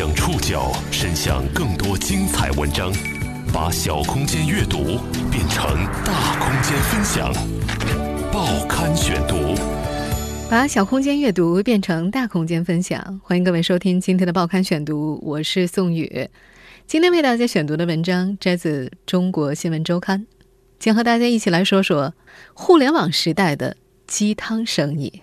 将触角伸向更多精彩文章，把小空间阅读变成大空间分享。报刊选读，把小空间阅读变成大空间分享。欢迎各位收听今天的报刊选读，我是宋宇。今天为大家选读的文章摘自《中国新闻周刊》，将和大家一起来说说互联网时代的鸡汤生意。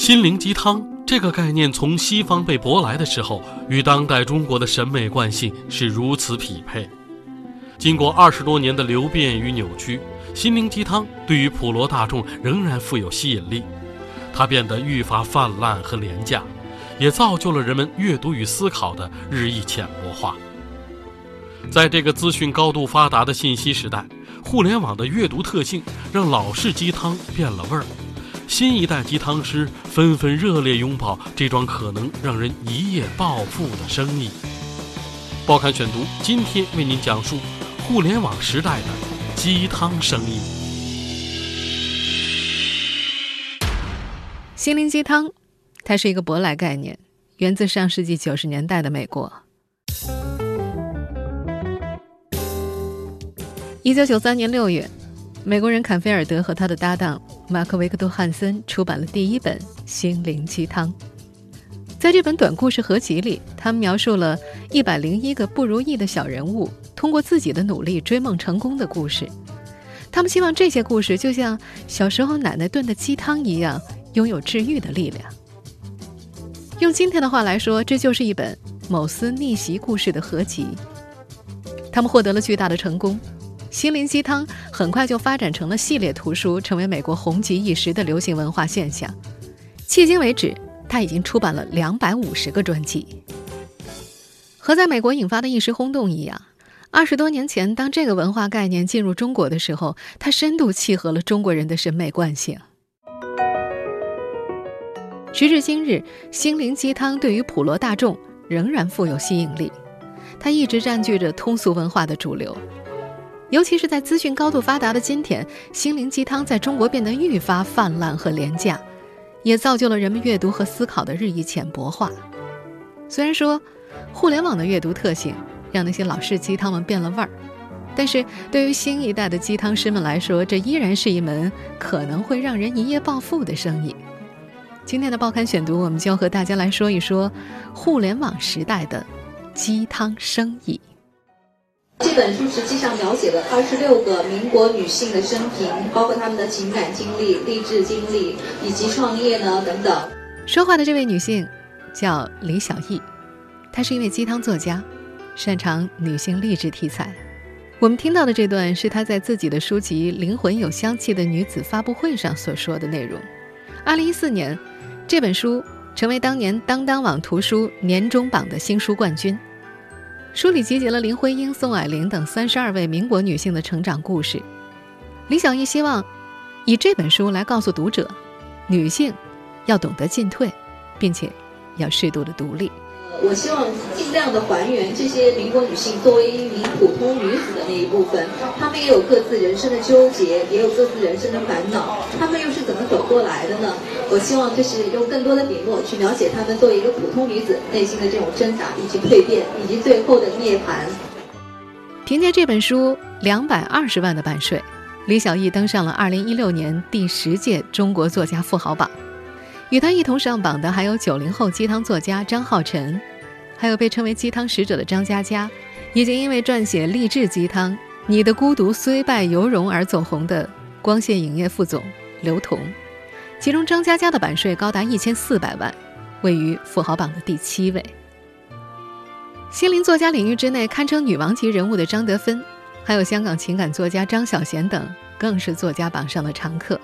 心灵鸡汤这个概念从西方被舶来的时候，与当代中国的审美惯性是如此匹配。经过二十多年的流变与扭曲，心灵鸡汤对于普罗大众仍然富有吸引力。它变得愈发泛滥和廉价，也造就了人们阅读与思考的日益浅薄化。在这个资讯高度发达的信息时代，互联网的阅读特性让老式鸡汤变了味儿。新一代鸡汤师纷纷热烈拥抱这桩可能让人一夜暴富的生意。报刊选读今天为您讲述互联网时代的鸡汤生意。心灵鸡汤，它是一个舶来概念，源自上世纪九十年代的美国。一九九三年六月。美国人坎菲尔德和他的搭档马克维克多汉森出版了第一本《心灵鸡汤》。在这本短故事合集里，他们描述了一百零一个不如意的小人物通过自己的努力追梦成功的故事。他们希望这些故事就像小时候奶奶炖的鸡汤一样，拥有治愈的力量。用今天的话来说，这就是一本某司逆袭故事的合集。他们获得了巨大的成功。心灵鸡汤很快就发展成了系列图书，成为美国红极一时的流行文化现象。迄今为止，他已经出版了两百五十个专辑。和在美国引发的一时轰动一样，二十多年前，当这个文化概念进入中国的时候，它深度契合了中国人的审美惯性。时至今日，心灵鸡汤对于普罗大众仍然富有吸引力，它一直占据着通俗文化的主流。尤其是在资讯高度发达的今天，心灵鸡汤在中国变得愈发泛滥和廉价，也造就了人们阅读和思考的日益浅薄化。虽然说，互联网的阅读特性让那些老式鸡汤们变了味儿，但是对于新一代的鸡汤师们来说，这依然是一门可能会让人一夜暴富的生意。今天的报刊选读，我们就和大家来说一说互联网时代的鸡汤生意。这本书实际上描写了二十六个民国女性的生平，包括她们的情感经历、励志经历以及创业呢等等。说话的这位女性叫李小艺，她是一位鸡汤作家，擅长女性励志题材。我们听到的这段是她在自己的书籍《灵魂有香气的女子》发布会上所说的内容。二零一四年，这本书成为当年当当网图书年终榜的新书冠军。书里集结了林徽因、宋霭龄等三十二位民国女性的成长故事。李小艺希望以这本书来告诉读者，女性要懂得进退，并且要适度的独立。我希望尽量的还原这些民国女性作为一名普通女子的那一部分，她们也有各自人生的纠结，也有各自人生的烦恼，她们又是怎么走过来的呢？我希望就是用更多的笔墨去描写她们作为一个普通女子内心的这种挣扎，以及蜕变，以及最后的涅槃。凭借这本书两百二十万的版税，李小艺登上了二零一六年第十届中国作家富豪榜。与他一同上榜的还有九零后鸡汤作家张浩晨。还有被称为鸡汤使者的张嘉佳，以及因为撰写励志鸡汤《你的孤独虽败犹荣》而走红的光线影业副总刘同，其中张嘉佳的版税高达一千四百万，位于富豪榜的第七位。心灵作家领域之内堪称女王级人物的张德芬，还有香港情感作家张小娴等，更是作家榜上的常客。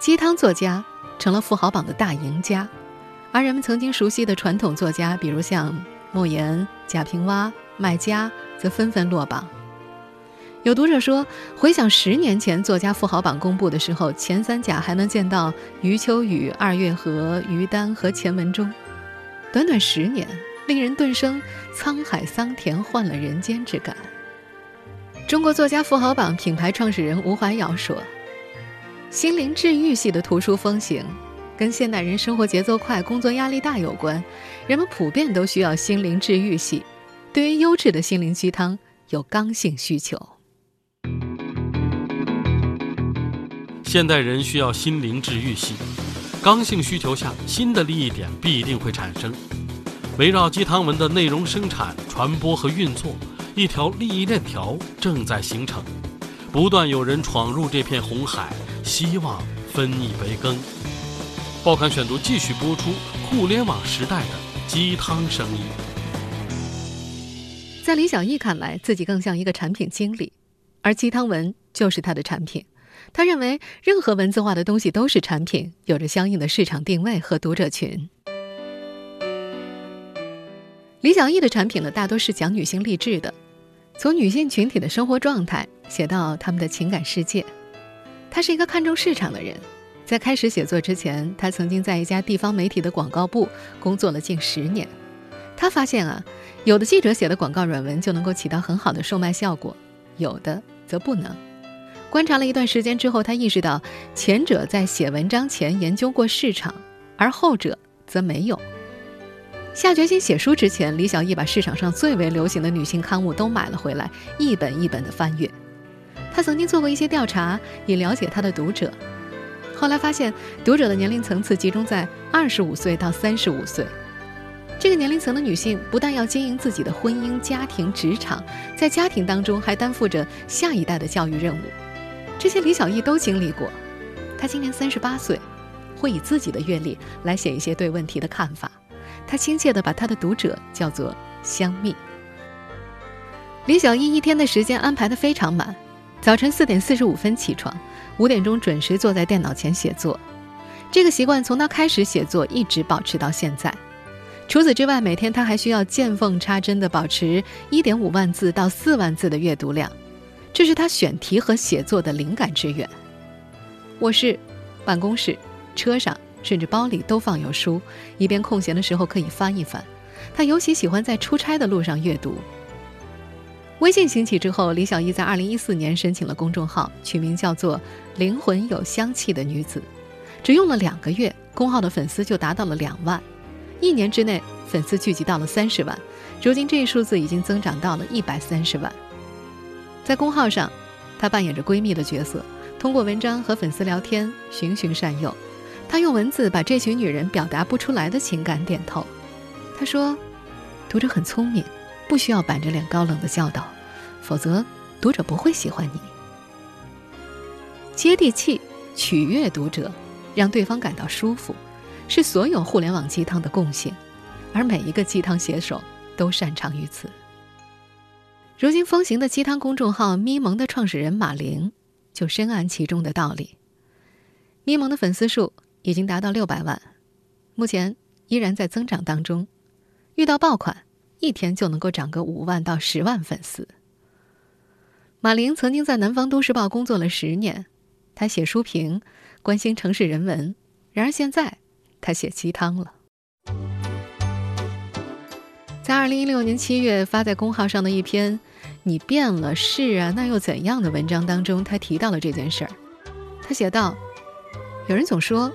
鸡汤作家成了富豪榜的大赢家。而人们曾经熟悉的传统作家，比如像莫言、贾平凹、麦家，则纷纷落榜。有读者说，回想十年前作家富豪榜公布的时候，前三甲还能见到余秋雨、二月河、于丹和钱文忠。短短十年，令人顿生沧海桑田换了人间之感。中国作家富豪榜品牌创始人吴怀尧说：“心灵治愈系的图书风行。”跟现代人生活节奏快、工作压力大有关。人们普遍都需要心灵治愈系，对于优质的心灵鸡汤有刚性需求。现代人需要心灵治愈系，刚性需求下，新的利益点必定会产生。围绕鸡汤文的内容生产、传播和运作，一条利益链条正在形成。不断有人闯入这片红海，希望分一杯羹。报刊选读继续播出互联网时代的鸡汤生意。在李小艺看来，自己更像一个产品经理，而鸡汤文就是他的产品。他认为，任何文字化的东西都是产品，有着相应的市场定位和读者群。李小艺的产品呢，大多是讲女性励志的。从女性群体的生活状态写到她们的情感世界，他是一个看重市场的人。在开始写作之前，他曾经在一家地方媒体的广告部工作了近十年。他发现啊，有的记者写的广告软文就能够起到很好的售卖效果，有的则不能。观察了一段时间之后，他意识到前者在写文章前研究过市场，而后者则没有。下决心写书之前，李小艺把市场上最为流行的女性刊物都买了回来，一本一本的翻阅。他曾经做过一些调查，以了解他的读者。后来发现，读者的年龄层次集中在二十五岁到三十五岁。这个年龄层的女性不但要经营自己的婚姻、家庭、职场，在家庭当中还担负着下一代的教育任务。这些李小艺都经历过。她今年三十八岁，会以自己的阅历来写一些对问题的看法。她亲切地把她的读者叫做“香蜜”。李小艺一天的时间安排得非常满，早晨四点四十五分起床，五点钟准时坐在电脑前写作。这个习惯从他开始写作一直保持到现在。除此之外，每天他还需要见缝插针地保持一点五万字到四万字的阅读量，这是他选题和写作的灵感之源。卧室、办公室、车上。甚至包里都放有书，以便空闲的时候可以翻一翻。他尤其喜欢在出差的路上阅读。微信兴起之后，李小艺在2014年申请了公众号，取名叫做“灵魂有香气的女子”。只用了两个月，公号的粉丝就达到了两万。一年之内，粉丝聚集到了三十万。如今，这一数字已经增长到了一百三十万。在公号上，她扮演着闺蜜的角色，通过文章和粉丝聊天，循循善诱。他用文字把这群女人表达不出来的情感点透。他说：“读者很聪明，不需要板着脸高冷的教导，否则读者不会喜欢你。接地气，取悦读者，让对方感到舒服，是所有互联网鸡汤的共性，而每一个鸡汤写手都擅长于此。如今风行的鸡汤公众号咪蒙的创始人马玲就深谙其中的道理。咪蒙的粉丝数。”已经达到六百万，目前依然在增长当中。遇到爆款，一天就能够涨个五万到十万粉丝。马玲曾经在南方都市报工作了十年，她写书评，关心城市人文。然而现在，她写鸡汤了。在二零一六年七月发在公号上的一篇“你变了是啊，那又怎样的”文章当中，他提到了这件事儿。他写道：“有人总说。”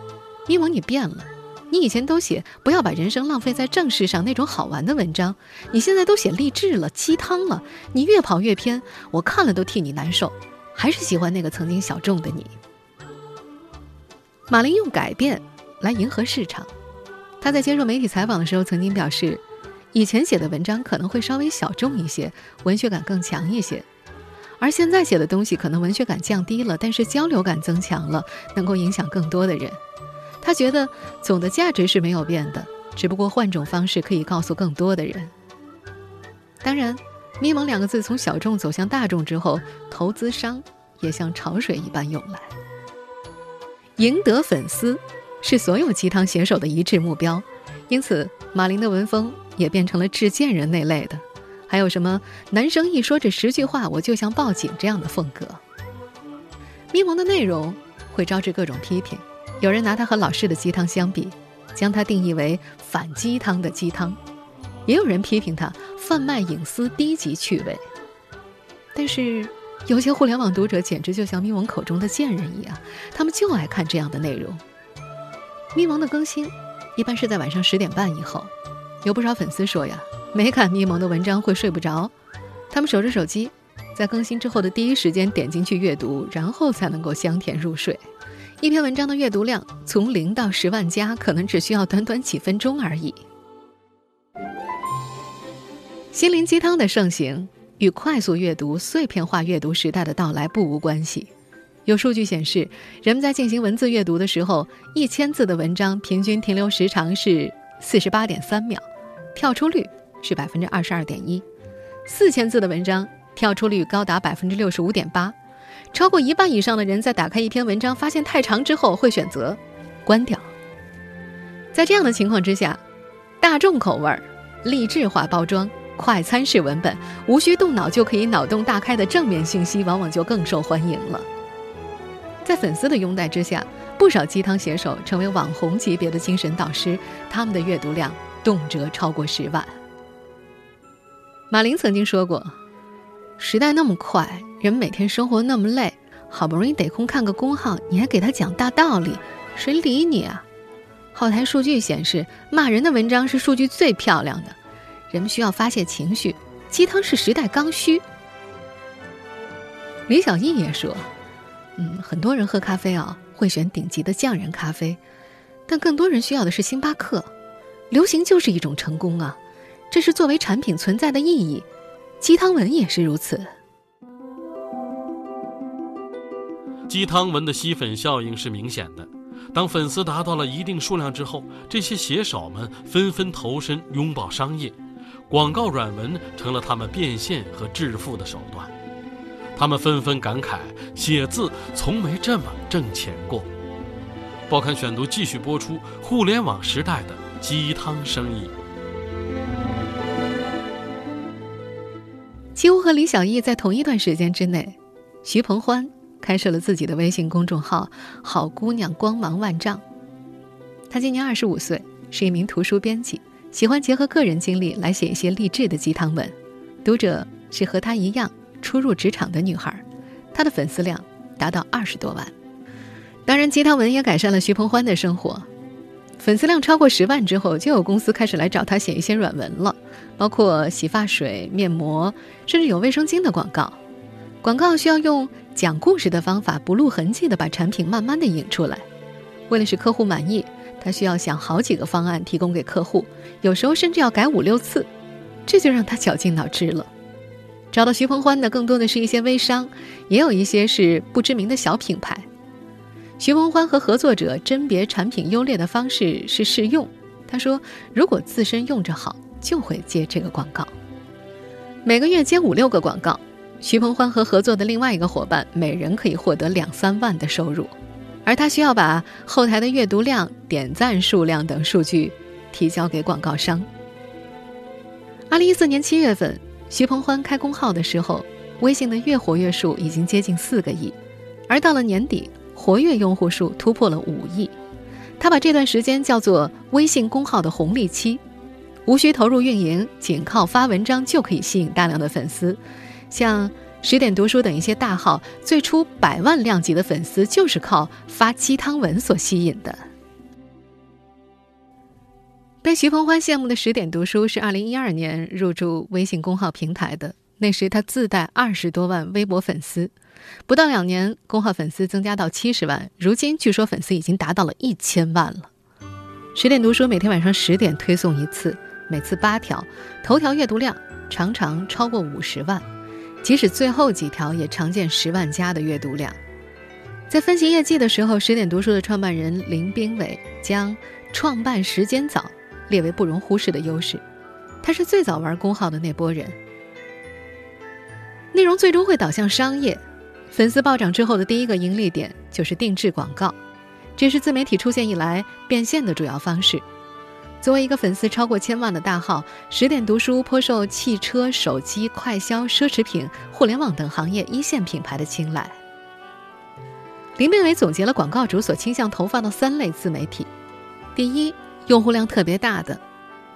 咪蒙，你变了。你以前都写不要把人生浪费在正事上那种好玩的文章，你现在都写励志了、鸡汤了。你越跑越偏，我看了都替你难受。还是喜欢那个曾经小众的你。马林用改变来迎合市场。他在接受媒体采访的时候曾经表示，以前写的文章可能会稍微小众一些，文学感更强一些，而现在写的东西可能文学感降低了，但是交流感增强了，能够影响更多的人。他觉得总的价值是没有变的，只不过换种方式可以告诉更多的人。当然，“咪蒙”两个字从小众走向大众之后，投资商也像潮水一般涌来。赢得粉丝是所有鸡汤写手的一致目标，因此马林的文风也变成了致贱人那类的，还有什么“男生一说这十句话我就像报警”这样的风格。咪蒙的内容会招致各种批评。有人拿它和老式的鸡汤相比，将它定义为反鸡汤的鸡汤；也有人批评它贩卖隐私、低级趣味。但是，有些互联网读者简直就像咪蒙口中的贱人一样，他们就爱看这样的内容。咪蒙的更新一般是在晚上十点半以后。有不少粉丝说呀，没看咪蒙的文章会睡不着，他们守着手机，在更新之后的第一时间点进去阅读，然后才能够香甜入睡。一篇文章的阅读量从零到十万加，可能只需要短短几分钟而已。心灵鸡汤的盛行与快速阅读、碎片化阅读时代的到来不无关系。有数据显示，人们在进行文字阅读的时候，一千字的文章平均停留时长是四十八点三秒，跳出率是百分之二十二点一；四千字的文章跳出率高达百分之六十五点八。超过一半以上的人在打开一篇文章发现太长之后，会选择关掉。在这样的情况之下，大众口味儿、励志化包装、快餐式文本、无需动脑就可以脑洞大开的正面信息，往往就更受欢迎了。在粉丝的拥戴之下，不少鸡汤写手成为网红级别的精神导师，他们的阅读量动辄超过十万。马林曾经说过：“时代那么快。”人每天生活那么累，好不容易得空看个公号，你还给他讲大道理，谁理你啊？后台数据显示，骂人的文章是数据最漂亮的。人们需要发泄情绪，鸡汤是时代刚需。李小艺也说：“嗯，很多人喝咖啡啊，会选顶级的匠人咖啡，但更多人需要的是星巴克。流行就是一种成功啊，这是作为产品存在的意义。鸡汤文也是如此。”鸡汤文的吸粉效应是明显的，当粉丝达到了一定数量之后，这些写手们纷纷投身拥抱商业，广告软文成了他们变现和致富的手段。他们纷纷感慨，写字从没这么挣钱过。报刊选读继续播出互联网时代的鸡汤生意。几乎和李小艺在同一段时间之内，徐鹏欢。开设了自己的微信公众号“好姑娘光芒万丈”。她今年二十五岁，是一名图书编辑，喜欢结合个人经历来写一些励志的鸡汤文。读者是和她一样初入职场的女孩，她的粉丝量达到二十多万。当然，鸡汤文也改善了徐鹏欢的生活。粉丝量超过十万之后，就有公司开始来找他写一些软文了，包括洗发水、面膜，甚至有卫生巾的广告。广告需要用讲故事的方法，不露痕迹的把产品慢慢的引出来。为了使客户满意，他需要想好几个方案提供给客户，有时候甚至要改五六次，这就让他绞尽脑汁了。找到徐鹏欢的更多的是一些微商，也有一些是不知名的小品牌。徐鹏欢和合作者甄别产品优劣的方式是试用。他说，如果自身用着好，就会接这个广告。每个月接五六个广告。徐鹏欢和合作的另外一个伙伴，每人可以获得两三万的收入，而他需要把后台的阅读量、点赞数量等数据提交给广告商。二零一四年七月份，徐鹏欢开工号的时候，微信的月活跃数已经接近四个亿，而到了年底，活跃用户数突破了五亿。他把这段时间叫做“微信公号的红利期”，无需投入运营，仅靠发文章就可以吸引大量的粉丝。像十点读书等一些大号，最初百万量级的粉丝就是靠发鸡汤文所吸引的。被徐鹏欢羡慕的十点读书是二零一二年入驻微信公号平台的，那时他自带二十多万微博粉丝，不到两年，公号粉丝增加到七十万，如今据说粉丝已经达到了一千万了。十点读书每天晚上十点推送一次，每次八条，头条阅读量常常超过五十万。即使最后几条也常见十万加的阅读量。在分析业绩的时候，十点读书的创办人林兵伟将创办时间早列为不容忽视的优势。他是最早玩公号的那波人。内容最终会导向商业，粉丝暴涨之后的第一个盈利点就是定制广告，这是自媒体出现以来变现的主要方式。作为一个粉丝超过千万的大号，十点读书颇受汽车、手机、快消、奢侈品、互联网等行业一线品牌的青睐。林变伟总结了广告主所倾向投放的三类自媒体：第一，用户量特别大的；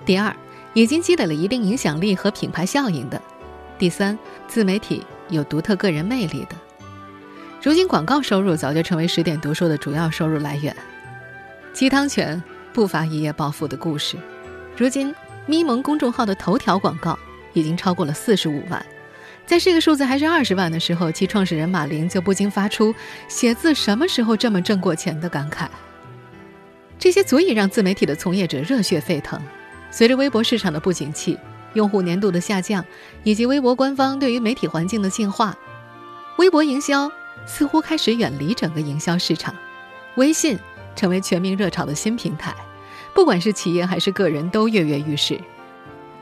第二，已经积累了一定影响力和品牌效应的；第三，自媒体有独特个人魅力的。如今，广告收入早就成为十点读书的主要收入来源。鸡汤泉不乏一夜暴富的故事。如今，咪蒙公众号的头条广告已经超过了四十五万。在这个数字还是二十万的时候，其创始人马林就不禁发出“写字什么时候这么挣过钱”的感慨。这些足以让自媒体的从业者热血沸腾。随着微博市场的不景气、用户粘度的下降，以及微博官方对于媒体环境的进化，微博营销似乎开始远离整个营销市场。微信成为全民热炒的新平台，不管是企业还是个人都跃跃欲试。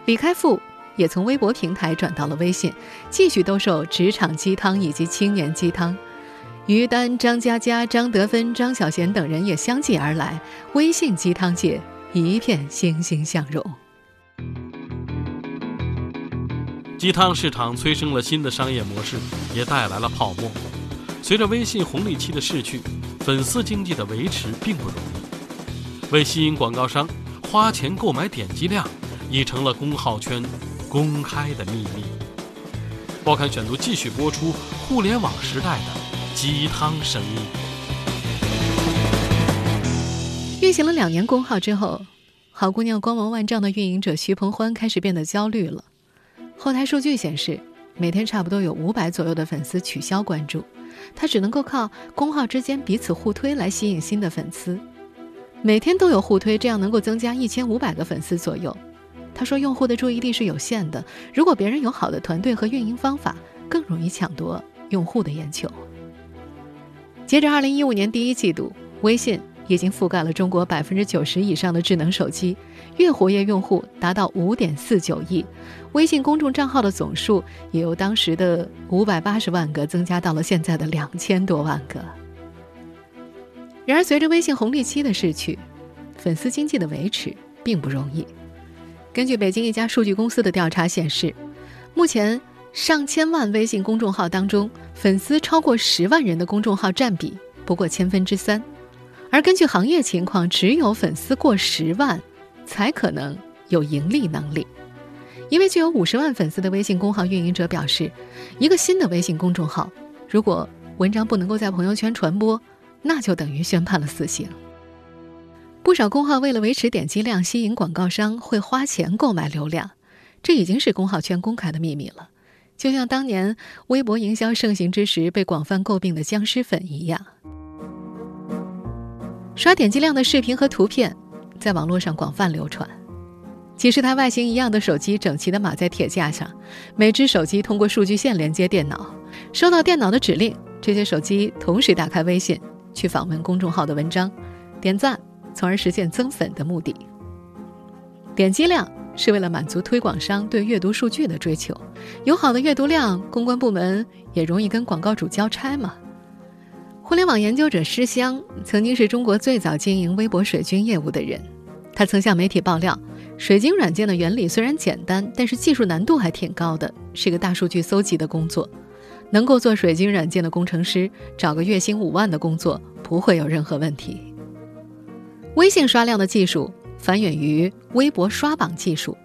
李开复。也从微博平台转到了微信，继续兜售职场鸡汤以及青年鸡汤。于丹、张嘉佳、张德芬、张小娴等人也相继而来，微信鸡汤界一片欣欣向荣。鸡汤市场催生了新的商业模式，也带来了泡沫。随着微信红利期的逝去，粉丝经济的维持并不容易。为吸引广告商，花钱购买点击量，已成了公号圈。公开的秘密。报刊选读继续播出：互联网时代的鸡汤生意。运行了两年公号之后，好姑娘光芒万丈的运营者徐鹏欢开始变得焦虑了。后台数据显示，每天差不多有五百左右的粉丝取消关注，他只能够靠公号之间彼此互推来吸引新的粉丝。每天都有互推，这样能够增加一千五百个粉丝左右。他说：“用户的注意力是有限的，如果别人有好的团队和运营方法，更容易抢夺用户的眼球。”截至二零一五年第一季度，微信已经覆盖了中国百分之九十以上的智能手机，月活跃用户达到五点四九亿，微信公众账号的总数也由当时的五百八十万个增加到了现在的两千多万个。然而，随着微信红利期的逝去，粉丝经济的维持并不容易。根据北京一家数据公司的调查显示，目前上千万微信公众号当中，粉丝超过十万人的公众号占比不过千分之三，而根据行业情况，只有粉丝过十万，才可能有盈利能力。一位具有五十万粉丝的微信公号运营者表示，一个新的微信公众号，如果文章不能够在朋友圈传播，那就等于宣判了死刑。不少公号为了维持点击量，吸引广告商会花钱购买流量，这已经是公号圈公开的秘密了。就像当年微博营销盛行之时被广泛诟病的僵尸粉一样，刷点击量的视频和图片在网络上广泛流传。几十台外形一样的手机整齐地码在铁架上，每只手机通过数据线连接电脑，收到电脑的指令，这些手机同时打开微信去访问公众号的文章，点赞。从而实现增粉的目的。点击量是为了满足推广商对阅读数据的追求，有好的阅读量，公关部门也容易跟广告主交差嘛。互联网研究者施香曾经是中国最早经营微博水军业务的人，他曾向媒体爆料，水晶软件的原理虽然简单，但是技术难度还挺高的，是个大数据搜集的工作。能够做水晶软件的工程师，找个月薪五万的工作不会有任何问题。微信刷量的技术繁衍于微博刷榜技术。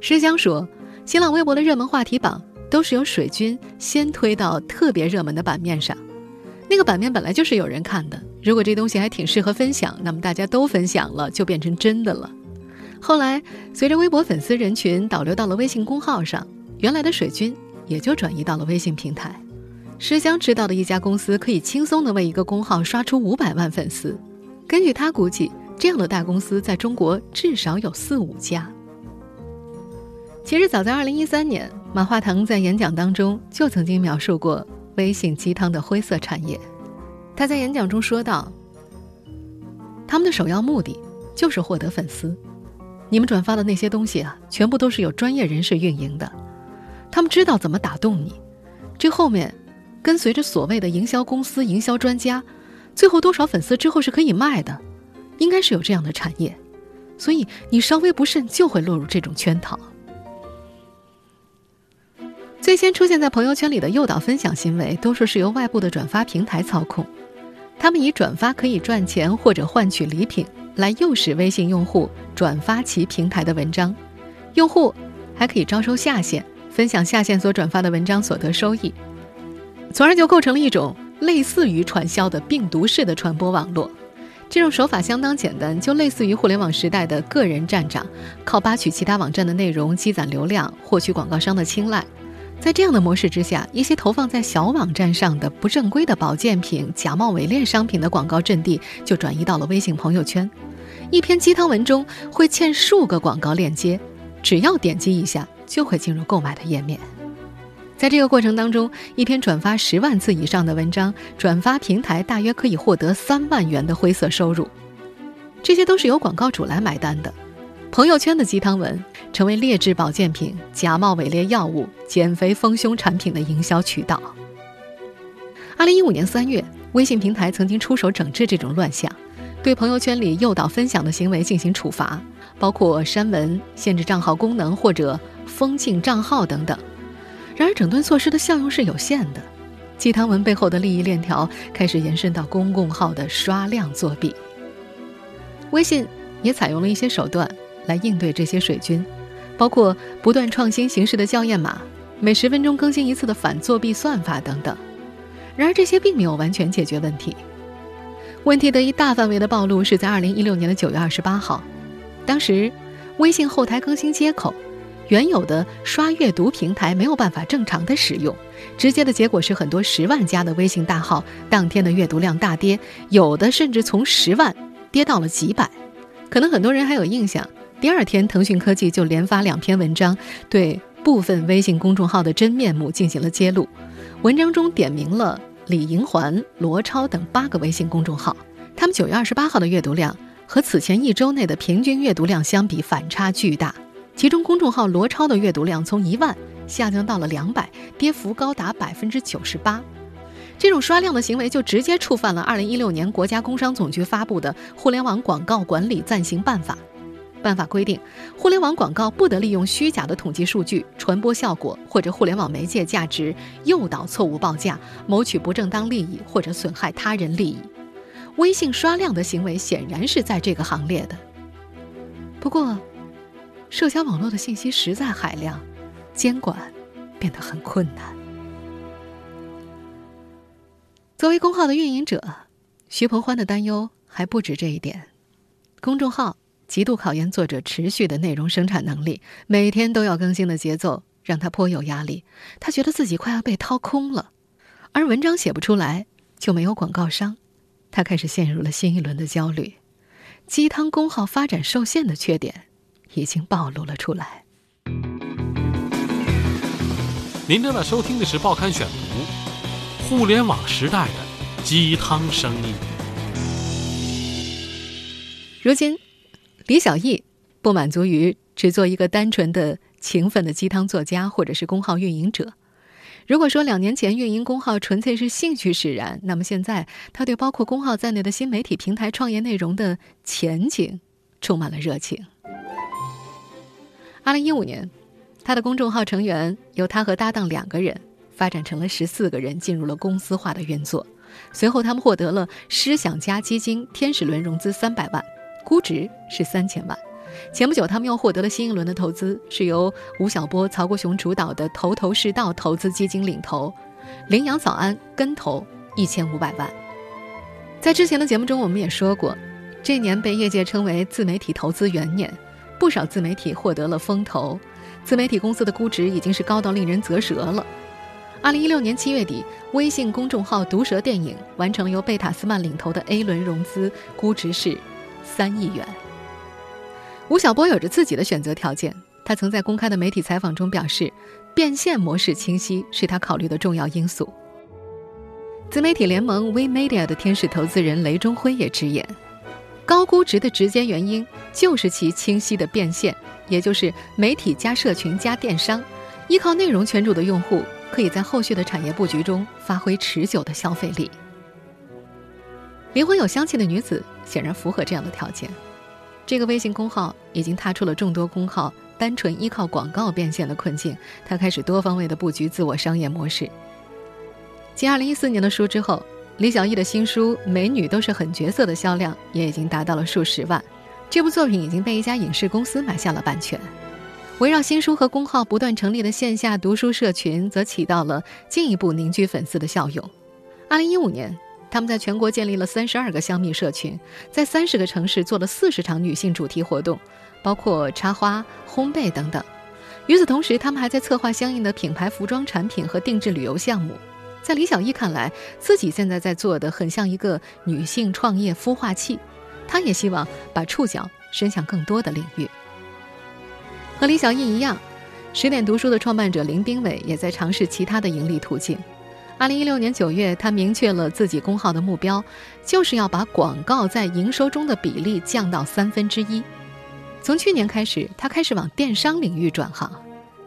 施香说，新浪微博的热门话题榜都是由水军先推到特别热门的版面上，那个版面本来就是有人看的。如果这东西还挺适合分享，那么大家都分享了，就变成真的了。后来，随着微博粉丝人群导流到了微信公号上，原来的水军也就转移到了微信平台。施香知道的一家公司可以轻松的为一个公号刷出五百万粉丝。根据他估计，这样的大公司在中国至少有四五家。其实早在二零一三年，马化腾在演讲当中就曾经描述过微信鸡汤的灰色产业。他在演讲中说道：“他们的首要目的就是获得粉丝。你们转发的那些东西啊，全部都是有专业人士运营的，他们知道怎么打动你。这后面跟随着所谓的营销公司、营销专家。”最后多少粉丝之后是可以卖的，应该是有这样的产业，所以你稍微不慎就会落入这种圈套。最先出现在朋友圈里的诱导分享行为，多数是由外部的转发平台操控，他们以转发可以赚钱或者换取礼品来诱使微信用户转发其平台的文章，用户还可以招收下线，分享下线所转发的文章所得收益，从而就构成了一种。类似于传销的病毒式的传播网络，这种手法相当简单，就类似于互联网时代的个人站长，靠扒取其他网站的内容积攒流量，获取广告商的青睐。在这样的模式之下，一些投放在小网站上的不正规的保健品、假冒伪劣商品的广告阵地，就转移到了微信朋友圈。一篇鸡汤文中会嵌数个广告链接，只要点击一下，就会进入购买的页面。在这个过程当中，一篇转发十万次以上的文章，转发平台大约可以获得三万元的灰色收入。这些都是由广告主来买单的。朋友圈的鸡汤文成为劣质保健品、假冒伪劣药物、减肥丰胸产品的营销渠道。二零一五年三月，微信平台曾经出手整治这种乱象，对朋友圈里诱导分享的行为进行处罚，包括删文、限制账号功能或者封禁账号等等。然而，整顿措施的效用是有限的，鸡汤文背后的利益链条开始延伸到公共号的刷量作弊。微信也采用了一些手段来应对这些水军，包括不断创新形式的校验码、每十分钟更新一次的反作弊算法等等。然而，这些并没有完全解决问题。问题得以大范围的暴露是在二零一六年的九月二十八号，当时微信后台更新接口。原有的刷阅读平台没有办法正常的使用，直接的结果是很多十万加的微信大号当天的阅读量大跌，有的甚至从十万跌到了几百。可能很多人还有印象，第二天腾讯科技就连发两篇文章，对部分微信公众号的真面目进行了揭露。文章中点名了李银环、罗超等八个微信公众号，他们九月二十八号的阅读量和此前一周内的平均阅读量相比反差巨大。其中，公众号罗超的阅读量从一万下降到了两百，跌幅高达百分之九十八。这种刷量的行为就直接触犯了二零一六年国家工商总局发布的《互联网广告管理暂行办法》。办法规定，互联网广告不得利用虚假的统计数据、传播效果或者互联网媒介价值诱导错误报价，谋取不正当利益或者损害他人利益。微信刷量的行为显然是在这个行列的。不过，社交网络的信息实在海量，监管变得很困难。作为公号的运营者，徐鹏欢的担忧还不止这一点。公众号极度考验作者持续的内容生产能力，每天都要更新的节奏让他颇有压力。他觉得自己快要被掏空了，而文章写不出来就没有广告商，他开始陷入了新一轮的焦虑。鸡汤公号发展受限的缺点。已经暴露了出来。您正在收听的是《报刊选读》，互联网时代的鸡汤生意。如今，李小艺不满足于只做一个单纯的勤奋的鸡汤作家或者是公号运营者。如果说两年前运营公号纯粹是兴趣使然，那么现在他对包括公号在内的新媒体平台创业内容的前景充满了热情。二零一五年，他的公众号成员由他和搭档两个人发展成了十四个人，进入了公司化的运作。随后，他们获得了诗想家基金天使轮融资三百万，估值是三千万。前不久，他们又获得了新一轮的投资，是由吴晓波、曹国雄主导的头头是道投资基金领投，羚羊早安跟投一千五百万。在之前的节目中，我们也说过，这年被业界称为自媒体投资元年。不少自媒体获得了风投，自媒体公司的估值已经是高到令人啧舌了。二零一六年七月底，微信公众号“毒舌电影”完成了由贝塔斯曼领投的 A 轮融资，估值是三亿元。吴晓波有着自己的选择条件，他曾在公开的媒体采访中表示，变现模式清晰是他考虑的重要因素。自媒体联盟 WeMedia 的天使投资人雷中辉也直言。高估值的直接原因就是其清晰的变现，也就是媒体加社群加电商，依靠内容圈主的用户可以在后续的产业布局中发挥持久的消费力。灵魂有香气的女子显然符合这样的条件。这个微信公号已经踏出了众多公号单纯依靠广告变现的困境，他开始多方位的布局自我商业模式。继二零一四年的书之后。李小艺的新书《美女都是狠角色》的销量也已经达到了数十万，这部作品已经被一家影视公司买下了版权。围绕新书和公号不断成立的线下读书社群，则起到了进一步凝聚粉丝的效用。二零一五年，他们在全国建立了三十二个香蜜社群，在三十个城市做了四十场女性主题活动，包括插花、烘焙等等。与此同时，他们还在策划相应的品牌服装产品和定制旅游项目。在李小艺看来，自己现在在做的很像一个女性创业孵化器，她也希望把触角伸向更多的领域。和李小艺一样，十点读书的创办者林兵伟也在尝试其他的盈利途径。二零一六年九月，他明确了自己公号的目标，就是要把广告在营收中的比例降到三分之一。从去年开始，他开始往电商领域转行，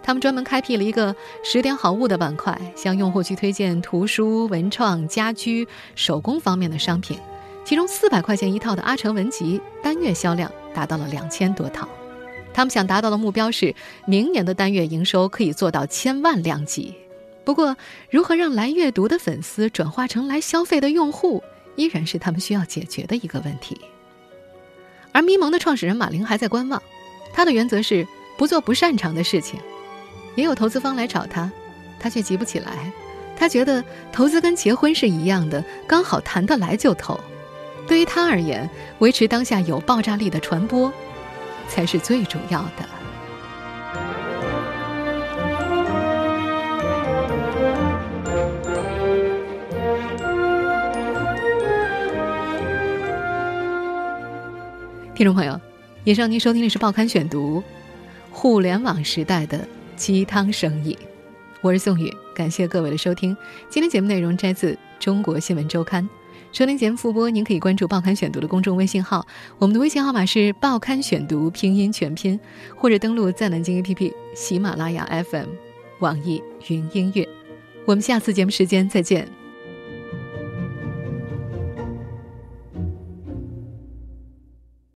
他们专门开辟了一个“十点好物”的板块，向用户去推荐图书、文创、家居、手工方面的商品。其中四百块钱一套的阿成文集单月销量达到了两千多套。他们想达到的目标是，明年的单月营收可以做到千万量级。不过，如何让来阅读的粉丝转化成来消费的用户，依然是他们需要解决的一个问题。而咪蒙的创始人马林还在观望，他的原则是不做不擅长的事情。也有投资方来找他，他却急不起来。他觉得投资跟结婚是一样的，刚好谈得来就投。对于他而言，维持当下有爆炸力的传播，才是最主要的。听众朋友，以上您收听的是《报刊选读》，互联网时代的鸡汤生意。我是宋宇，感谢各位的收听。今天节目内容摘自《中国新闻周刊》。收听节目复播，您可以关注《报刊选读》的公众微信号，我们的微信号码是《报刊选读》拼音全拼，或者登录在南京 APP、喜马拉雅 FM、网易云音乐。我们下次节目时间再见。